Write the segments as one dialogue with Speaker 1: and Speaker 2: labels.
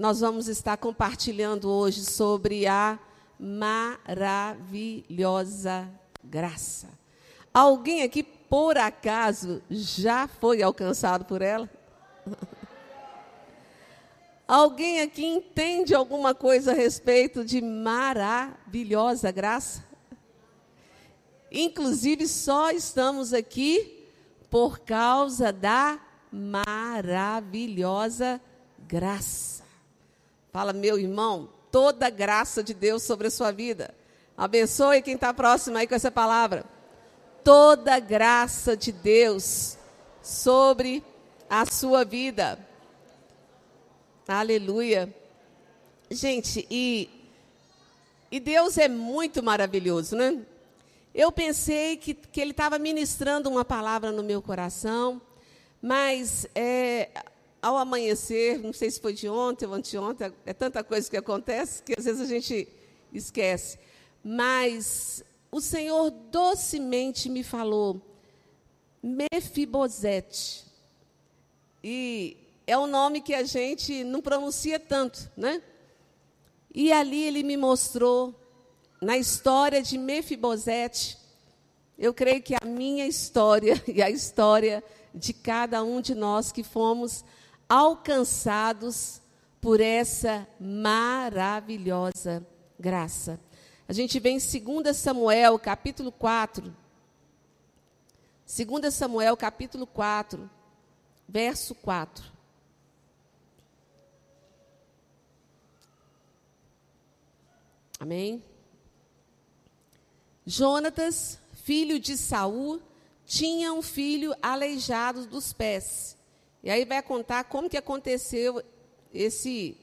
Speaker 1: nós vamos estar compartilhando hoje sobre a maravilhosa graça. Alguém aqui, por acaso, já foi alcançado por ela? Alguém aqui entende alguma coisa a respeito de maravilhosa graça? Inclusive, só estamos aqui por causa da maravilhosa graça. Fala, meu irmão, toda a graça de Deus sobre a sua vida. Abençoe quem está próximo aí com essa palavra. Toda a graça de Deus sobre a sua vida. Aleluia. Gente, e, e Deus é muito maravilhoso, né? Eu pensei que, que Ele estava ministrando uma palavra no meu coração, mas é, ao amanhecer, não sei se foi de ontem ou anteontem, é tanta coisa que acontece que às vezes a gente esquece. Mas o Senhor docemente me falou, Mefibosete. E é um nome que a gente não pronuncia tanto, né? E ali ele me mostrou, na história de Mefibosete, eu creio que a minha história e a história de cada um de nós que fomos alcançados por essa maravilhosa graça. A gente vê em 2 Samuel, capítulo 4. 2 Samuel, capítulo 4, verso 4. Amém? Jonatas, filho de Saul, tinha um filho aleijado dos pés. E aí vai contar como que aconteceu esse,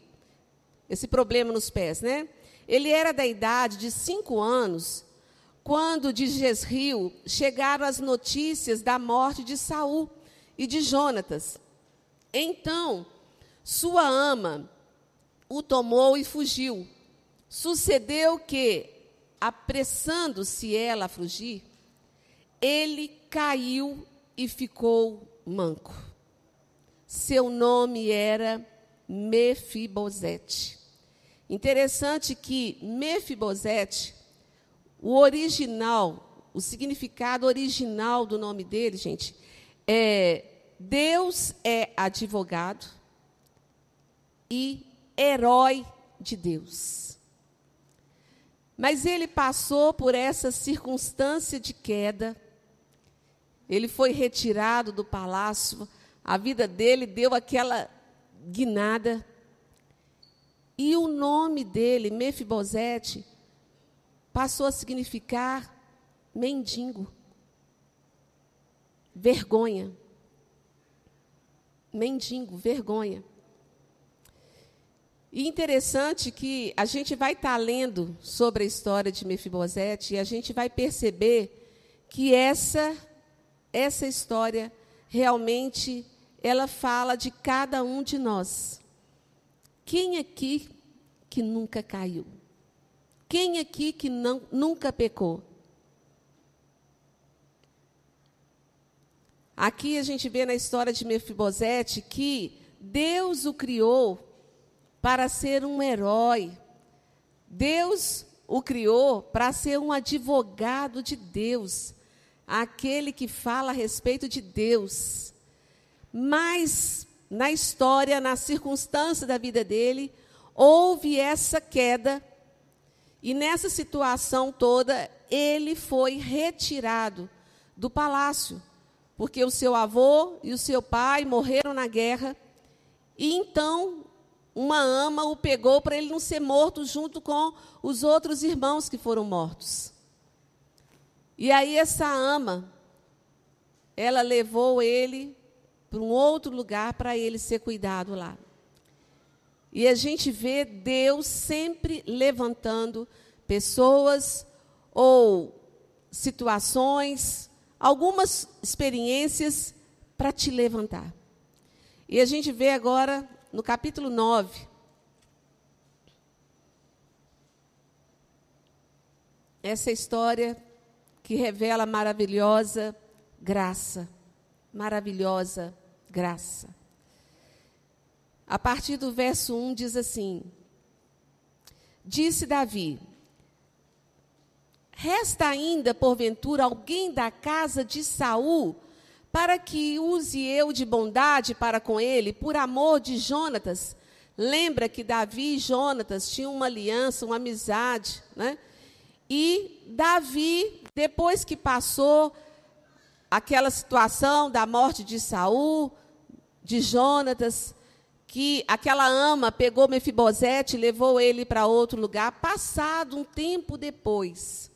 Speaker 1: esse problema nos pés, né? Ele era da idade de cinco anos quando de Jezreel chegaram as notícias da morte de Saul e de Jonatas. Então, sua ama o tomou e fugiu. Sucedeu que, apressando-se ela a fugir, ele caiu e ficou manco. Seu nome era Mefibosete. Interessante que Mefibosete, o original, o significado original do nome dele, gente, é Deus é advogado e herói de Deus. Mas ele passou por essa circunstância de queda, ele foi retirado do palácio a vida dele deu aquela guinada. E o nome dele, Mefibosete, passou a significar mendigo. Vergonha. Mendigo, vergonha. E interessante que a gente vai estar tá lendo sobre a história de Mefibosete e a gente vai perceber que essa essa história realmente ela fala de cada um de nós. Quem aqui que nunca caiu? Quem aqui que não, nunca pecou? Aqui a gente vê na história de Mefibosete que Deus o criou para ser um herói. Deus o criou para ser um advogado de Deus, aquele que fala a respeito de Deus. Mas na história, na circunstância da vida dele, houve essa queda. E nessa situação toda, ele foi retirado do palácio, porque o seu avô e o seu pai morreram na guerra. E então uma ama o pegou para ele não ser morto junto com os outros irmãos que foram mortos. E aí essa ama, ela levou ele para um outro lugar para ele ser cuidado lá. E a gente vê Deus sempre levantando pessoas ou situações, algumas experiências para te levantar. E a gente vê agora no capítulo 9. Essa história que revela maravilhosa graça maravilhosa graça. a partir do verso 1, diz assim: Disse Davi: Resta ainda, porventura, alguém da casa de Saul, para que use eu de bondade para com ele, por amor de Jonatas. Lembra que Davi e Jonatas tinham uma aliança, uma amizade, né? E Davi, depois que passou aquela situação da morte de Saul, de Jonatas, que aquela ama pegou Mefibosete e levou ele para outro lugar, passado um tempo depois,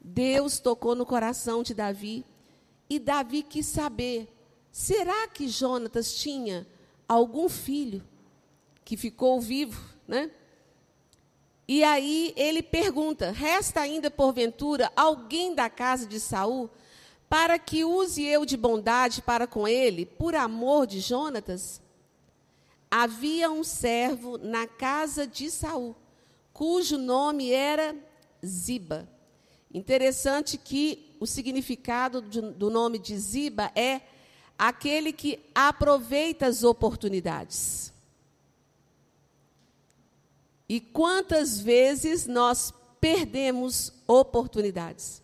Speaker 1: Deus tocou no coração de Davi e Davi quis saber: será que Jonatas tinha algum filho que ficou vivo, né? E aí ele pergunta: resta ainda porventura alguém da casa de Saul para que use eu de bondade para com ele, por amor de Jonatas? Havia um servo na casa de Saul, cujo nome era Ziba. Interessante que o significado do nome de Ziba é aquele que aproveita as oportunidades. E quantas vezes nós perdemos oportunidades?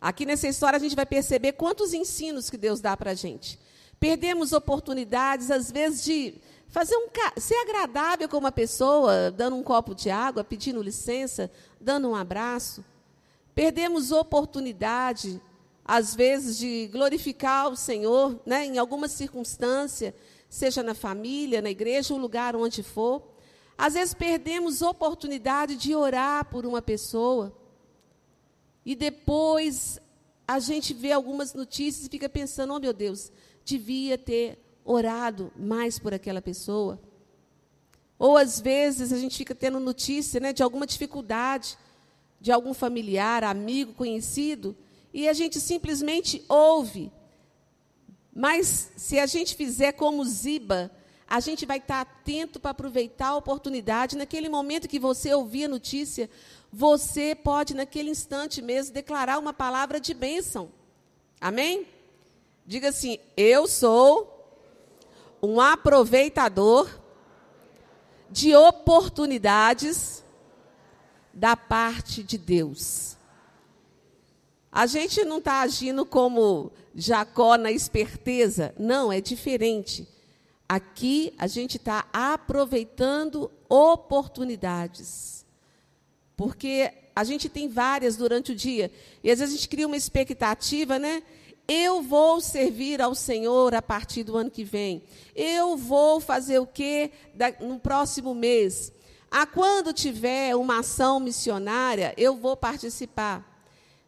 Speaker 1: Aqui nessa história a gente vai perceber quantos ensinos que Deus dá para a gente. Perdemos oportunidades, às vezes, de fazer um ser agradável com uma pessoa, dando um copo de água, pedindo licença, dando um abraço. Perdemos oportunidade, às vezes, de glorificar o Senhor, né, em alguma circunstância, seja na família, na igreja, o lugar onde for. Às vezes perdemos oportunidade de orar por uma pessoa. E depois a gente vê algumas notícias e fica pensando: oh meu Deus, devia ter orado mais por aquela pessoa. Ou às vezes a gente fica tendo notícia né, de alguma dificuldade de algum familiar, amigo, conhecido, e a gente simplesmente ouve, mas se a gente fizer como Ziba, a gente vai estar atento para aproveitar a oportunidade. Naquele momento que você ouvir a notícia, você pode, naquele instante mesmo, declarar uma palavra de bênção. Amém? Diga assim: Eu sou um aproveitador de oportunidades da parte de Deus. A gente não está agindo como Jacó na esperteza. Não, é diferente. Aqui a gente está aproveitando oportunidades. Porque a gente tem várias durante o dia. E às vezes a gente cria uma expectativa, né? Eu vou servir ao Senhor a partir do ano que vem. Eu vou fazer o quê no próximo mês? Ah, quando tiver uma ação missionária, eu vou participar.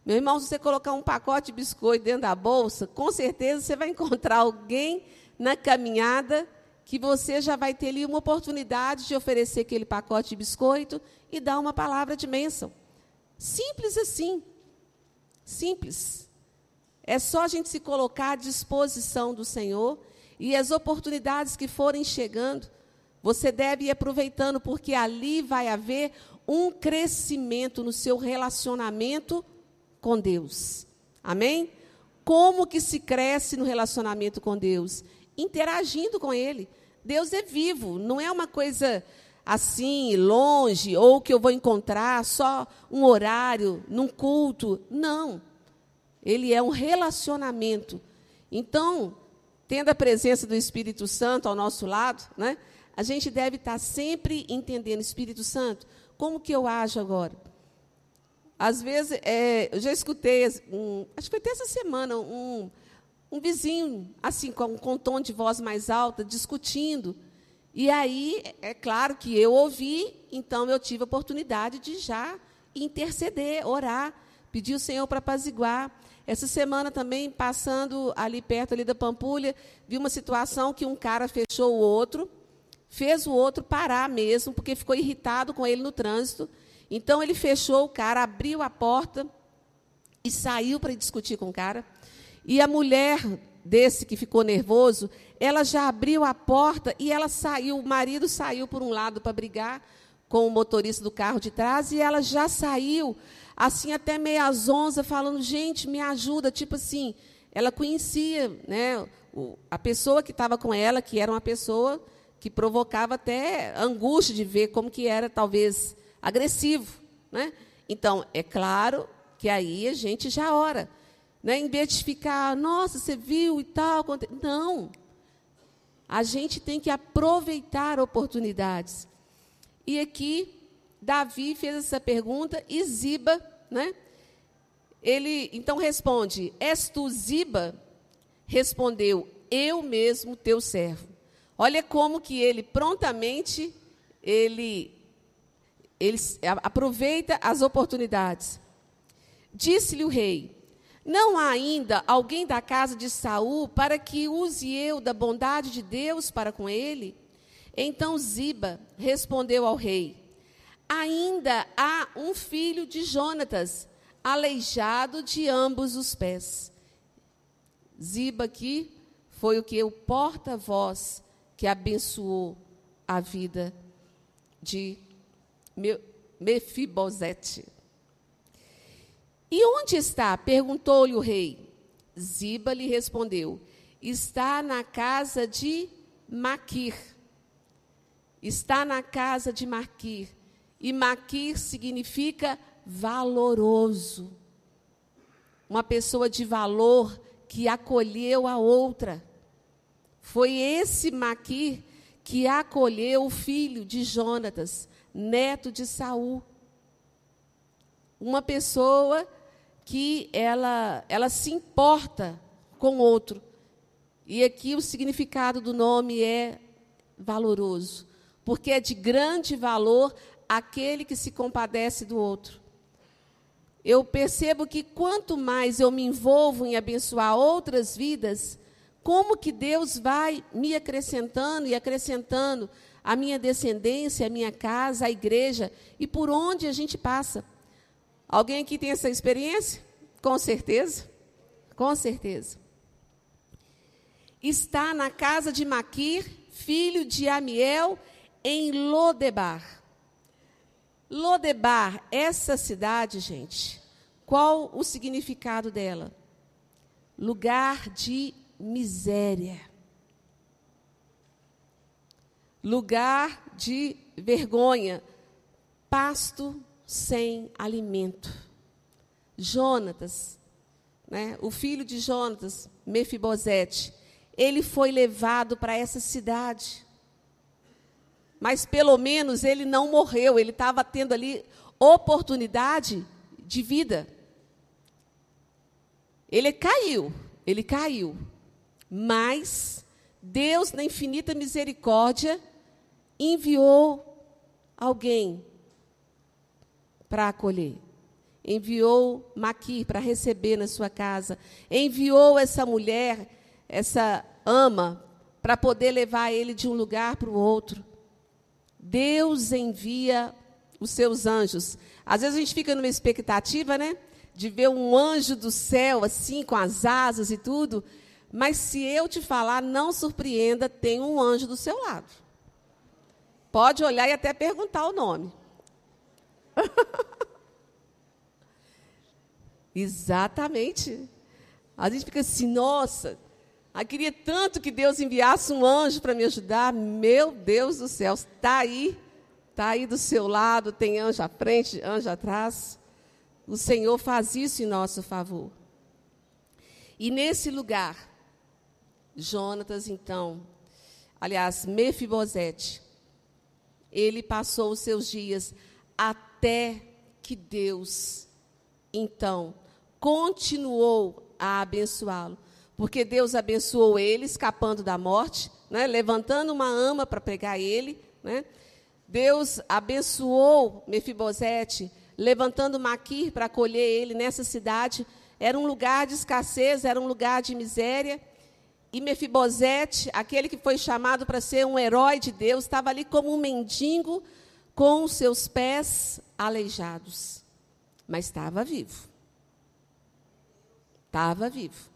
Speaker 1: Meu irmão, se você colocar um pacote de biscoito dentro da bolsa, com certeza você vai encontrar alguém na caminhada que você já vai ter ali uma oportunidade de oferecer aquele pacote de biscoito e dar uma palavra de bênção. Simples assim. Simples. É só a gente se colocar à disposição do Senhor e as oportunidades que forem chegando, você deve ir aproveitando, porque ali vai haver um crescimento no seu relacionamento com Deus. Amém? Como que se cresce no relacionamento com Deus? Interagindo com Ele. Deus é vivo, não é uma coisa assim, longe, ou que eu vou encontrar só um horário, num culto. Não. Ele é um relacionamento. Então, tendo a presença do Espírito Santo ao nosso lado, né, a gente deve estar sempre entendendo, Espírito Santo, como que eu ajo agora? Às vezes, é, eu já escutei, um, acho que foi até essa semana, um, um vizinho, assim, com, com um tom de voz mais alta, discutindo. E aí, é claro que eu ouvi, então eu tive a oportunidade de já interceder, orar, pedir o Senhor para apaziguar. Essa semana também, passando ali perto ali da Pampulha, vi uma situação que um cara fechou o outro, fez o outro parar mesmo, porque ficou irritado com ele no trânsito. Então ele fechou o cara, abriu a porta e saiu para discutir com o cara. E a mulher desse que ficou nervoso, ela já abriu a porta e ela saiu, o marido saiu por um lado para brigar com o motorista do carro de trás e ela já saiu assim até meia às onze falando, gente, me ajuda, tipo assim, ela conhecia né, a pessoa que estava com ela, que era uma pessoa que provocava até angústia de ver como que era, talvez, agressivo. Né? Então, é claro que aí a gente já ora. Né? Em vez de ficar, nossa, você viu e tal. Não. A gente tem que aproveitar oportunidades. E aqui, Davi fez essa pergunta e Ziba, né? Ele então responde: És tu Ziba? Respondeu: Eu mesmo, teu servo. Olha como que ele prontamente ele ele aproveita as oportunidades. Disse-lhe o rei: Não há ainda alguém da casa de Saul para que use eu da bondade de Deus para com ele? Então Ziba respondeu ao rei: Ainda há um filho de Jonatas, aleijado de ambos os pés. Ziba aqui foi o que o porta-voz que abençoou a vida de Mefibosete. E onde está? perguntou-lhe o rei. Ziba lhe respondeu: Está na casa de Maquir. Está na casa de Maquir. E Maquir significa valoroso. Uma pessoa de valor que acolheu a outra. Foi esse Maquir que acolheu o filho de Jonatas, neto de Saul. Uma pessoa que ela, ela se importa com o outro. E aqui o significado do nome é valoroso, porque é de grande valor aquele que se compadece do outro. Eu percebo que quanto mais eu me envolvo em abençoar outras vidas, como que Deus vai me acrescentando e acrescentando a minha descendência, a minha casa, a igreja e por onde a gente passa. Alguém aqui tem essa experiência? Com certeza. Com certeza. Está na casa de Maquir, filho de Amiel, em Lodebar. Lodebar, essa cidade, gente, qual o significado dela? Lugar de miséria. Lugar de vergonha. Pasto sem alimento. Jonatas, né, o filho de Jonatas, Mefibosete, ele foi levado para essa cidade. Mas pelo menos ele não morreu, ele estava tendo ali oportunidade de vida. Ele caiu, ele caiu. Mas Deus, na infinita misericórdia, enviou alguém para acolher. Enviou Maquir para receber na sua casa. Enviou essa mulher, essa ama, para poder levar ele de um lugar para o outro. Deus envia os seus anjos. Às vezes a gente fica numa expectativa, né? De ver um anjo do céu, assim, com as asas e tudo. Mas se eu te falar, não surpreenda, tem um anjo do seu lado. Pode olhar e até perguntar o nome. Exatamente. A gente fica assim, nossa, eu queria tanto que Deus enviasse um anjo para me ajudar. Meu Deus do céu, está aí, está aí do seu lado, tem anjo à frente, anjo atrás. O Senhor faz isso em nosso favor. E nesse lugar, Jonatas, então, aliás, Mefibosete, ele passou os seus dias até que Deus, então, continuou a abençoá-lo. Porque Deus abençoou ele, escapando da morte, né, levantando uma ama para pegar ele. Né. Deus abençoou Mefibosete, levantando Maquir para acolher ele nessa cidade. Era um lugar de escassez, era um lugar de miséria. E Mefibosete, aquele que foi chamado para ser um herói de Deus, estava ali como um mendigo, com os seus pés aleijados, mas estava vivo. Estava vivo.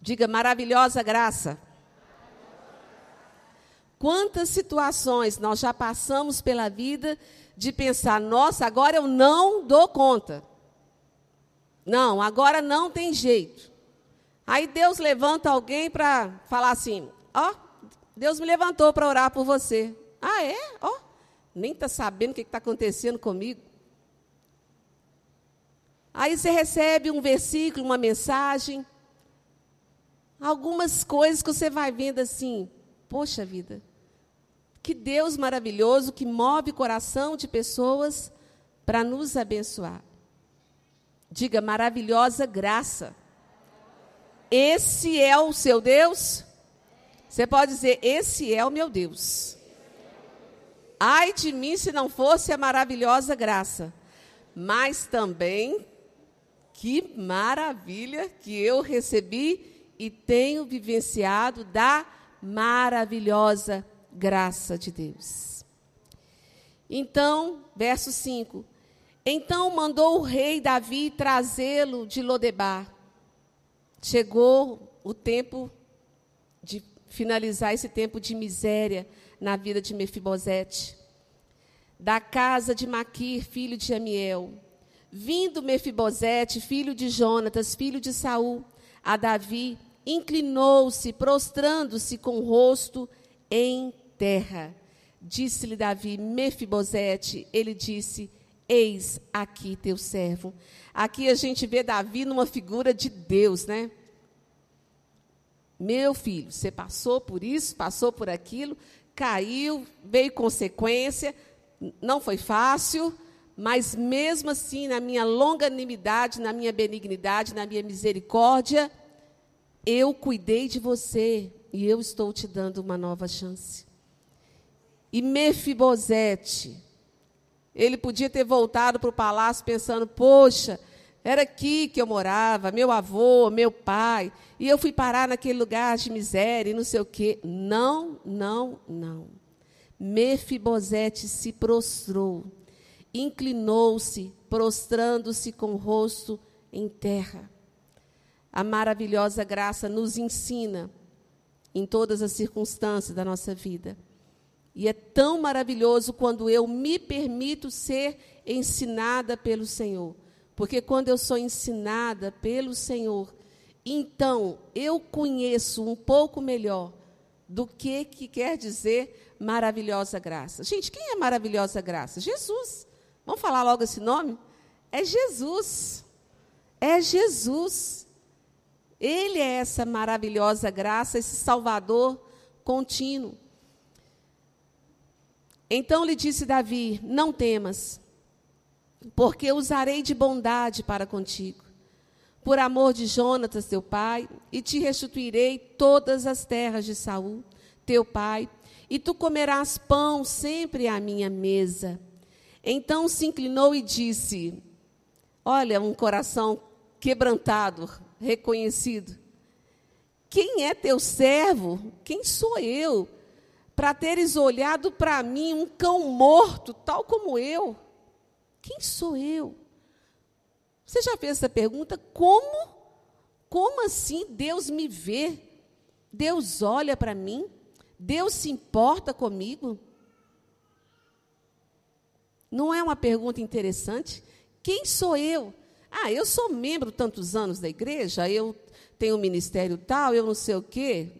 Speaker 1: Diga maravilhosa graça. Quantas situações nós já passamos pela vida de pensar, nossa, agora eu não dou conta. Não, agora não tem jeito. Aí Deus levanta alguém para falar assim: Ó, oh, Deus me levantou para orar por você. Ah, é? Ó, oh, nem está sabendo o que está acontecendo comigo. Aí você recebe um versículo, uma mensagem, algumas coisas que você vai vendo assim, poxa vida, que Deus maravilhoso que move o coração de pessoas para nos abençoar. Diga maravilhosa graça. Esse é o seu Deus? Você pode dizer: Esse é o meu Deus. Ai de mim se não fosse a maravilhosa graça. Mas também, que maravilha que eu recebi e tenho vivenciado da maravilhosa graça de Deus. Então, verso 5: Então mandou o rei Davi trazê-lo de Lodebar. Chegou o tempo de finalizar esse tempo de miséria na vida de Mefibosete. Da casa de Maquir, filho de Amiel. Vindo Mefibosete, filho de Jonatas, filho de Saul, a Davi, inclinou-se, prostrando-se com o rosto em terra. Disse-lhe Davi, Mefibosete, ele disse: Eis aqui teu servo. Aqui a gente vê Davi numa figura de Deus, né? Meu filho, você passou por isso, passou por aquilo, caiu, veio consequência, não foi fácil, mas mesmo assim, na minha longanimidade, na minha benignidade, na minha misericórdia, eu cuidei de você e eu estou te dando uma nova chance. E Mefibosete, ele podia ter voltado para o palácio pensando: poxa, era aqui que eu morava, meu avô, meu pai, e eu fui parar naquele lugar de miséria e não sei o quê. Não, não, não. Mefibosete se prostrou, inclinou-se, prostrando-se com o rosto em terra. A maravilhosa graça nos ensina em todas as circunstâncias da nossa vida e é tão maravilhoso quando eu me permito ser ensinada pelo Senhor. Porque quando eu sou ensinada pelo Senhor, então eu conheço um pouco melhor do que, que quer dizer maravilhosa graça. Gente, quem é maravilhosa graça? Jesus. Vamos falar logo esse nome? É Jesus. É Jesus. Ele é essa maravilhosa graça, esse Salvador contínuo. Então lhe disse Davi: Não temas, porque usarei de bondade para contigo, por amor de Jonatas, teu pai, e te restituirei todas as terras de Saul, teu pai, e tu comerás pão sempre à minha mesa. Então se inclinou e disse: Olha, um coração quebrantado, reconhecido. Quem é teu servo? Quem sou eu? para teres olhado para mim um cão morto, tal como eu. Quem sou eu? Você já fez essa pergunta? Como? Como assim Deus me vê? Deus olha para mim? Deus se importa comigo? Não é uma pergunta interessante? Quem sou eu? Ah, eu sou membro tantos anos da igreja, eu tenho um ministério tal, eu não sei o quê.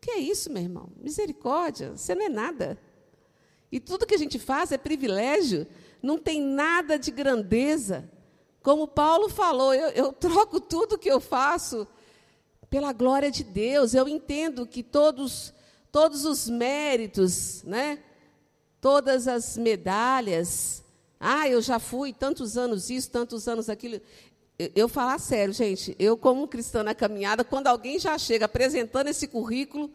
Speaker 1: Que é isso, meu irmão? Misericórdia, você não é nada. E tudo que a gente faz é privilégio, não tem nada de grandeza. Como Paulo falou, eu, eu troco tudo que eu faço pela glória de Deus. Eu entendo que todos, todos os méritos, né? todas as medalhas, ah, eu já fui tantos anos isso, tantos anos aquilo eu falar sério, gente, eu como cristã na caminhada, quando alguém já chega apresentando esse currículo,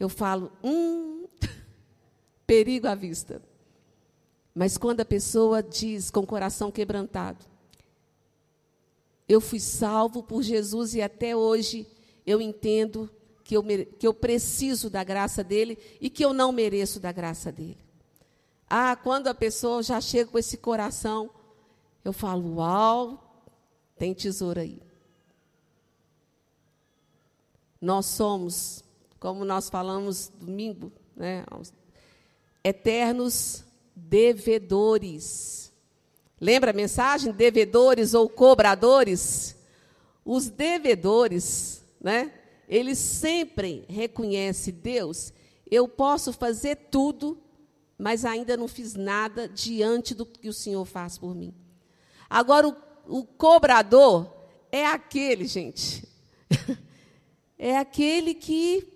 Speaker 1: eu falo, hum, perigo à vista. Mas quando a pessoa diz com o coração quebrantado, eu fui salvo por Jesus e até hoje eu entendo que eu, que eu preciso da graça dele e que eu não mereço da graça dele. Ah, quando a pessoa já chega com esse coração, eu falo, uau, tem tesouro aí. Nós somos, como nós falamos domingo, né, eternos devedores. Lembra a mensagem? Devedores ou cobradores? Os devedores né? Ele sempre reconhece Deus. Eu posso fazer tudo, mas ainda não fiz nada diante do que o Senhor faz por mim. Agora, o, o cobrador é aquele, gente. é aquele que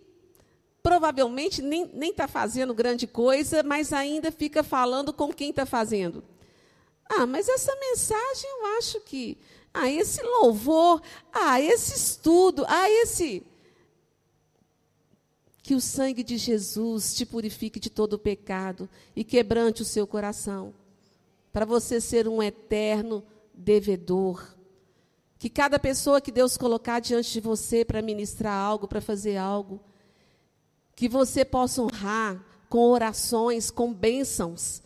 Speaker 1: provavelmente nem está fazendo grande coisa, mas ainda fica falando com quem está fazendo. Ah, mas essa mensagem eu acho que. Ah, esse louvor. Ah, esse estudo. Ah, esse. Que o sangue de Jesus te purifique de todo o pecado e quebrante o seu coração, para você ser um eterno devedor. Que cada pessoa que Deus colocar diante de você para ministrar algo, para fazer algo, que você possa honrar com orações, com bênçãos,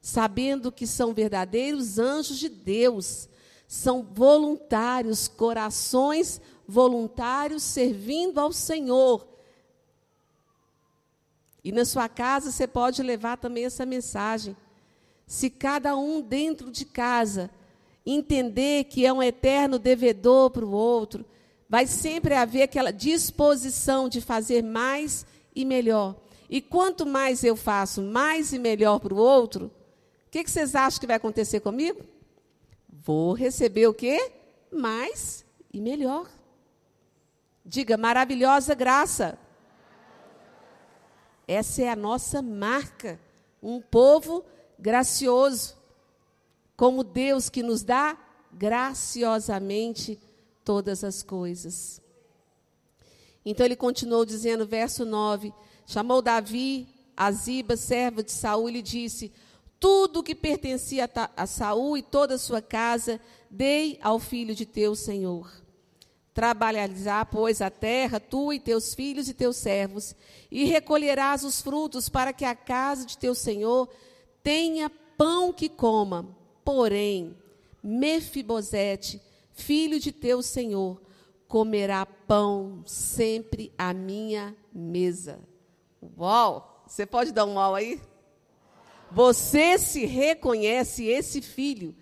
Speaker 1: sabendo que são verdadeiros anjos de Deus, são voluntários, corações voluntários servindo ao Senhor. E na sua casa você pode levar também essa mensagem. Se cada um dentro de casa entender que é um eterno devedor para o outro, vai sempre haver aquela disposição de fazer mais e melhor. E quanto mais eu faço mais e melhor para o outro, o que, que vocês acham que vai acontecer comigo? Vou receber o quê? Mais e melhor. Diga, maravilhosa graça. Essa é a nossa marca. Um povo gracioso. Como Deus que nos dá graciosamente todas as coisas. Então ele continuou dizendo, verso 9: chamou Davi a Ziba, servo de Saul, e disse: Tudo que pertencia a Saul e toda a sua casa, dei ao filho de teu senhor. Trabalharás, pois, a terra, tu e teus filhos e teus servos, e recolherás os frutos para que a casa de teu senhor tenha pão que coma. Porém, Mefibosete, filho de teu senhor, comerá pão sempre à minha mesa. Uau! Você pode dar um uau aí? Você se reconhece esse filho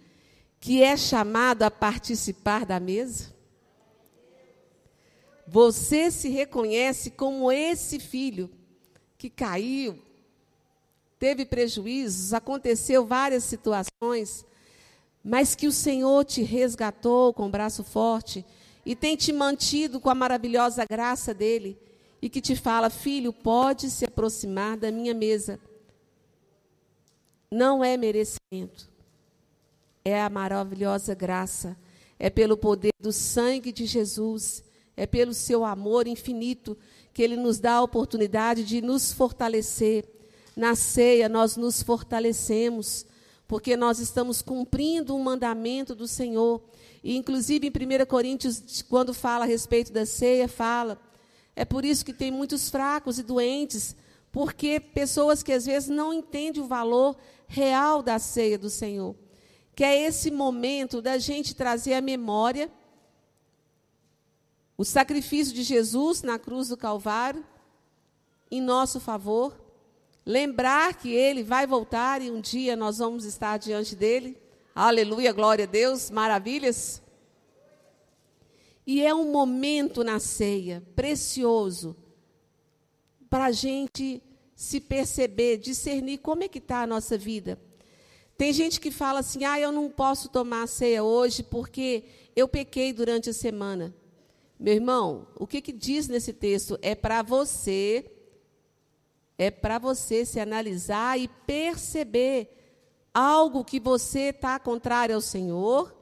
Speaker 1: que é chamado a participar da mesa? Você se reconhece como esse filho que caiu, teve prejuízos, aconteceu várias situações, mas que o Senhor te resgatou com o braço forte e tem te mantido com a maravilhosa graça dele e que te fala: Filho, pode se aproximar da minha mesa. Não é merecimento, é a maravilhosa graça, é pelo poder do sangue de Jesus, é pelo seu amor infinito que ele nos dá a oportunidade de nos fortalecer. Na ceia, nós nos fortalecemos porque nós estamos cumprindo um mandamento do Senhor. E, inclusive, em 1 Coríntios, quando fala a respeito da ceia, fala. É por isso que tem muitos fracos e doentes, porque pessoas que às vezes não entendem o valor real da ceia do Senhor. Que é esse momento da gente trazer à memória o sacrifício de Jesus na cruz do Calvário, em nosso favor, Lembrar que ele vai voltar e um dia nós vamos estar diante dele. Aleluia, glória a Deus, maravilhas. E é um momento na ceia precioso para a gente se perceber, discernir como é que está a nossa vida. Tem gente que fala assim, ah, eu não posso tomar ceia hoje porque eu pequei durante a semana. Meu irmão, o que, que diz nesse texto? É para você é para você se analisar e perceber algo que você está contrário ao Senhor,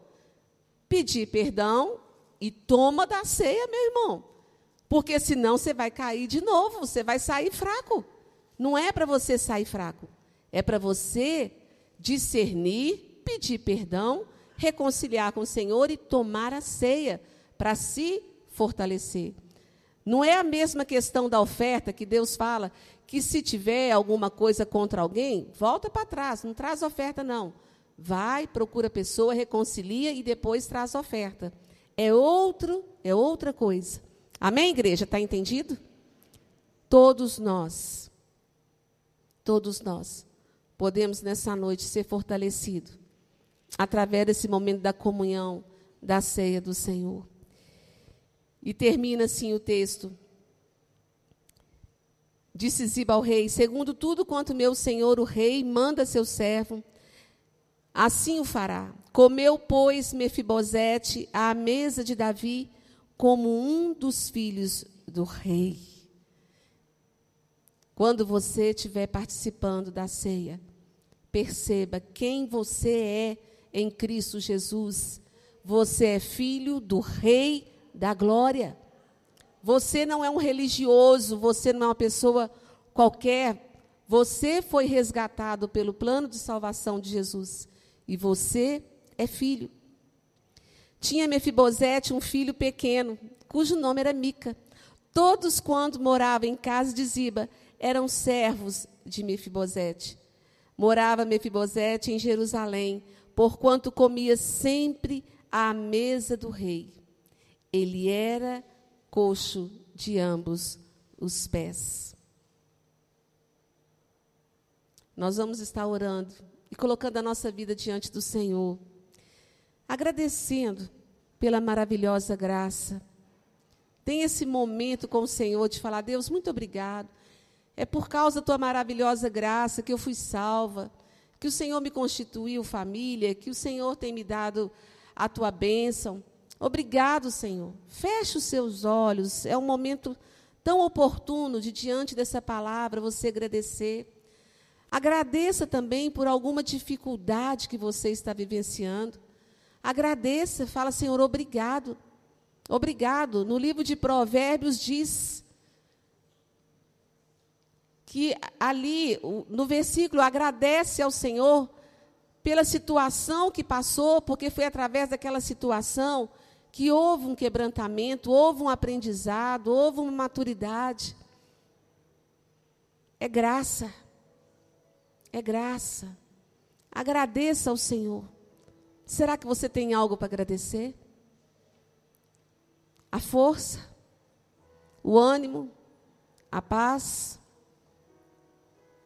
Speaker 1: pedir perdão e toma da ceia, meu irmão. Porque senão você vai cair de novo, você vai sair fraco. Não é para você sair fraco, é para você discernir, pedir perdão, reconciliar com o Senhor e tomar a ceia para se fortalecer. Não é a mesma questão da oferta que Deus fala que se tiver alguma coisa contra alguém, volta para trás, não traz oferta não. Vai, procura a pessoa, reconcilia e depois traz oferta. É outro, é outra coisa. Amém, igreja? Está entendido? Todos nós, todos nós, podemos nessa noite ser fortalecidos através desse momento da comunhão, da ceia do Senhor. E termina assim o texto. Disse Ziba ao rei: Segundo tudo quanto meu senhor o rei manda seu servo, assim o fará. Comeu, pois, Mefibosete à mesa de Davi como um dos filhos do rei. Quando você estiver participando da ceia, perceba quem você é em Cristo Jesus. Você é filho do Rei da Glória. Você não é um religioso, você não é uma pessoa qualquer. Você foi resgatado pelo plano de salvação de Jesus. E você é filho. Tinha Mefibosete um filho pequeno, cujo nome era Mica. Todos, quando moravam em casa de Ziba, eram servos de Mefibosete. Morava Mefibosete em Jerusalém, porquanto comia sempre à mesa do rei. Ele era coxo de ambos os pés. Nós vamos estar orando e colocando a nossa vida diante do Senhor, agradecendo pela maravilhosa graça. Tem esse momento com o Senhor de falar: Deus, muito obrigado. É por causa da tua maravilhosa graça que eu fui salva, que o Senhor me constituiu família, que o Senhor tem me dado a tua bênção. Obrigado, Senhor. Feche os seus olhos. É um momento tão oportuno de, diante dessa palavra, você agradecer. Agradeça também por alguma dificuldade que você está vivenciando. Agradeça, fala, Senhor, obrigado. Obrigado. No livro de Provérbios diz que ali, no versículo, agradece ao Senhor pela situação que passou, porque foi através daquela situação que houve um quebrantamento, houve um aprendizado, houve uma maturidade. É graça. É graça. Agradeça ao Senhor. Será que você tem algo para agradecer? A força, o ânimo, a paz,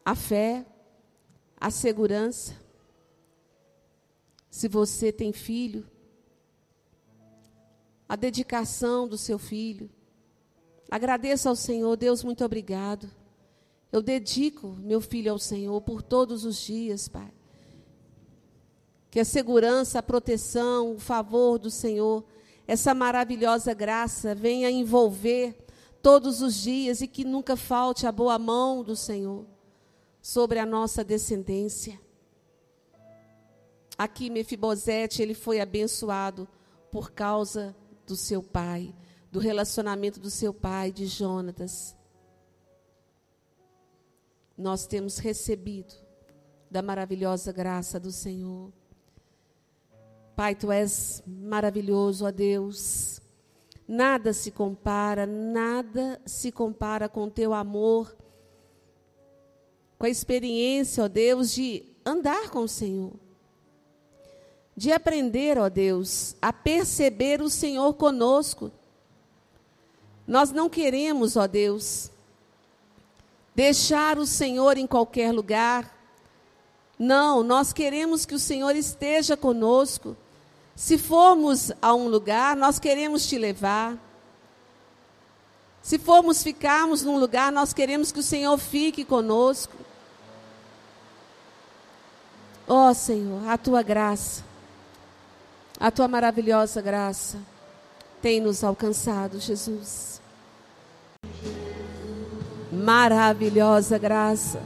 Speaker 1: a fé, a segurança. Se você tem filho, a dedicação do seu filho. Agradeça ao Senhor, Deus, muito obrigado. Eu dedico meu filho ao Senhor por todos os dias, Pai. Que a segurança, a proteção, o favor do Senhor, essa maravilhosa graça venha envolver todos os dias e que nunca falte a boa mão do Senhor sobre a nossa descendência. Aqui Mefibosete, ele foi abençoado por causa do seu pai, do relacionamento do seu pai, de Jonatas. Nós temos recebido da maravilhosa graça do Senhor. Pai, tu és maravilhoso, ó Deus. Nada se compara, nada se compara com teu amor com a experiência, ó Deus, de andar com o Senhor. De aprender, ó Deus, a perceber o Senhor conosco. Nós não queremos, ó Deus, deixar o Senhor em qualquer lugar. Não, nós queremos que o Senhor esteja conosco. Se formos a um lugar, nós queremos te levar. Se formos ficarmos num lugar, nós queremos que o Senhor fique conosco. Ó oh, Senhor, a tua graça, a tua maravilhosa graça tem nos alcançado, Jesus. Maravilhosa graça.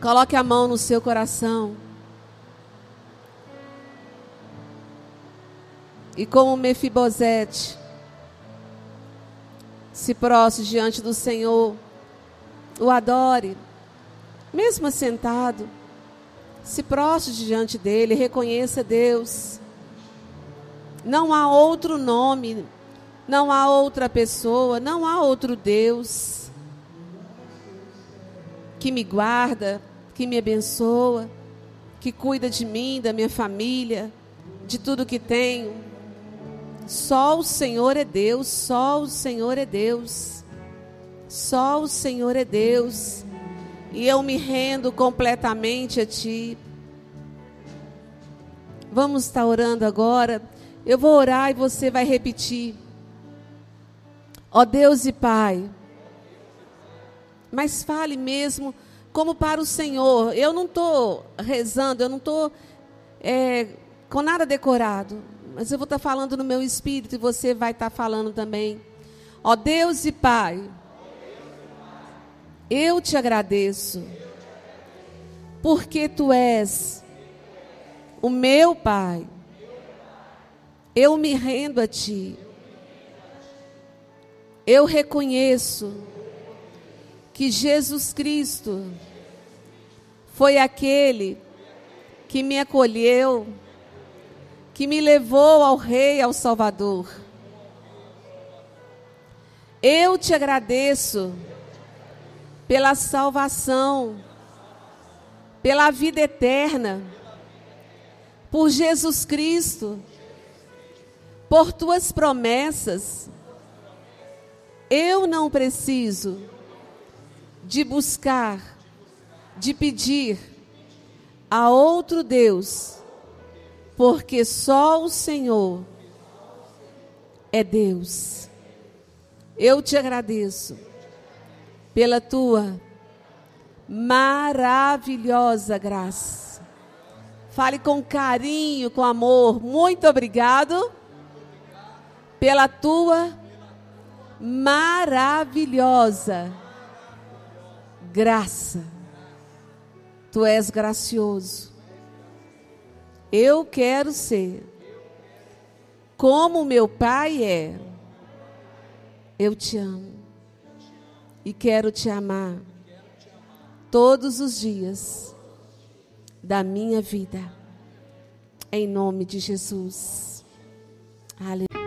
Speaker 1: Coloque a mão no seu coração. E como Mefibosete se prostre diante do Senhor, o adore, mesmo assentado. Se prostre diante dele, reconheça Deus. Não há outro nome, não há outra pessoa, não há outro Deus que me guarda, que me abençoa, que cuida de mim, da minha família, de tudo que tenho. Só o Senhor é Deus, só o Senhor é Deus. Só o Senhor é Deus. E eu me rendo completamente a Ti. Vamos estar orando agora. Eu vou orar e você vai repetir. Ó Deus e Pai. Mas fale mesmo como para o Senhor. Eu não estou rezando, eu não estou é, com nada decorado. Mas eu vou estar tá falando no meu espírito e você vai estar tá falando também. Ó Deus e Pai, eu te agradeço, porque tu és o meu Pai. Eu me rendo a ti. Eu reconheço que Jesus Cristo foi aquele que me acolheu, que me levou ao Rei, ao Salvador. Eu te agradeço pela salvação, pela vida eterna, por Jesus Cristo, por tuas promessas. Eu não preciso de buscar, de pedir a outro Deus, porque só o Senhor é Deus. Eu te agradeço pela tua maravilhosa graça. Fale com carinho, com amor. Muito obrigado pela tua maravilhosa graça. Tu és gracioso. Eu quero ser como meu pai é. Eu te amo e quero te amar todos os dias da minha vida. Em nome de Jesus. Aleluia.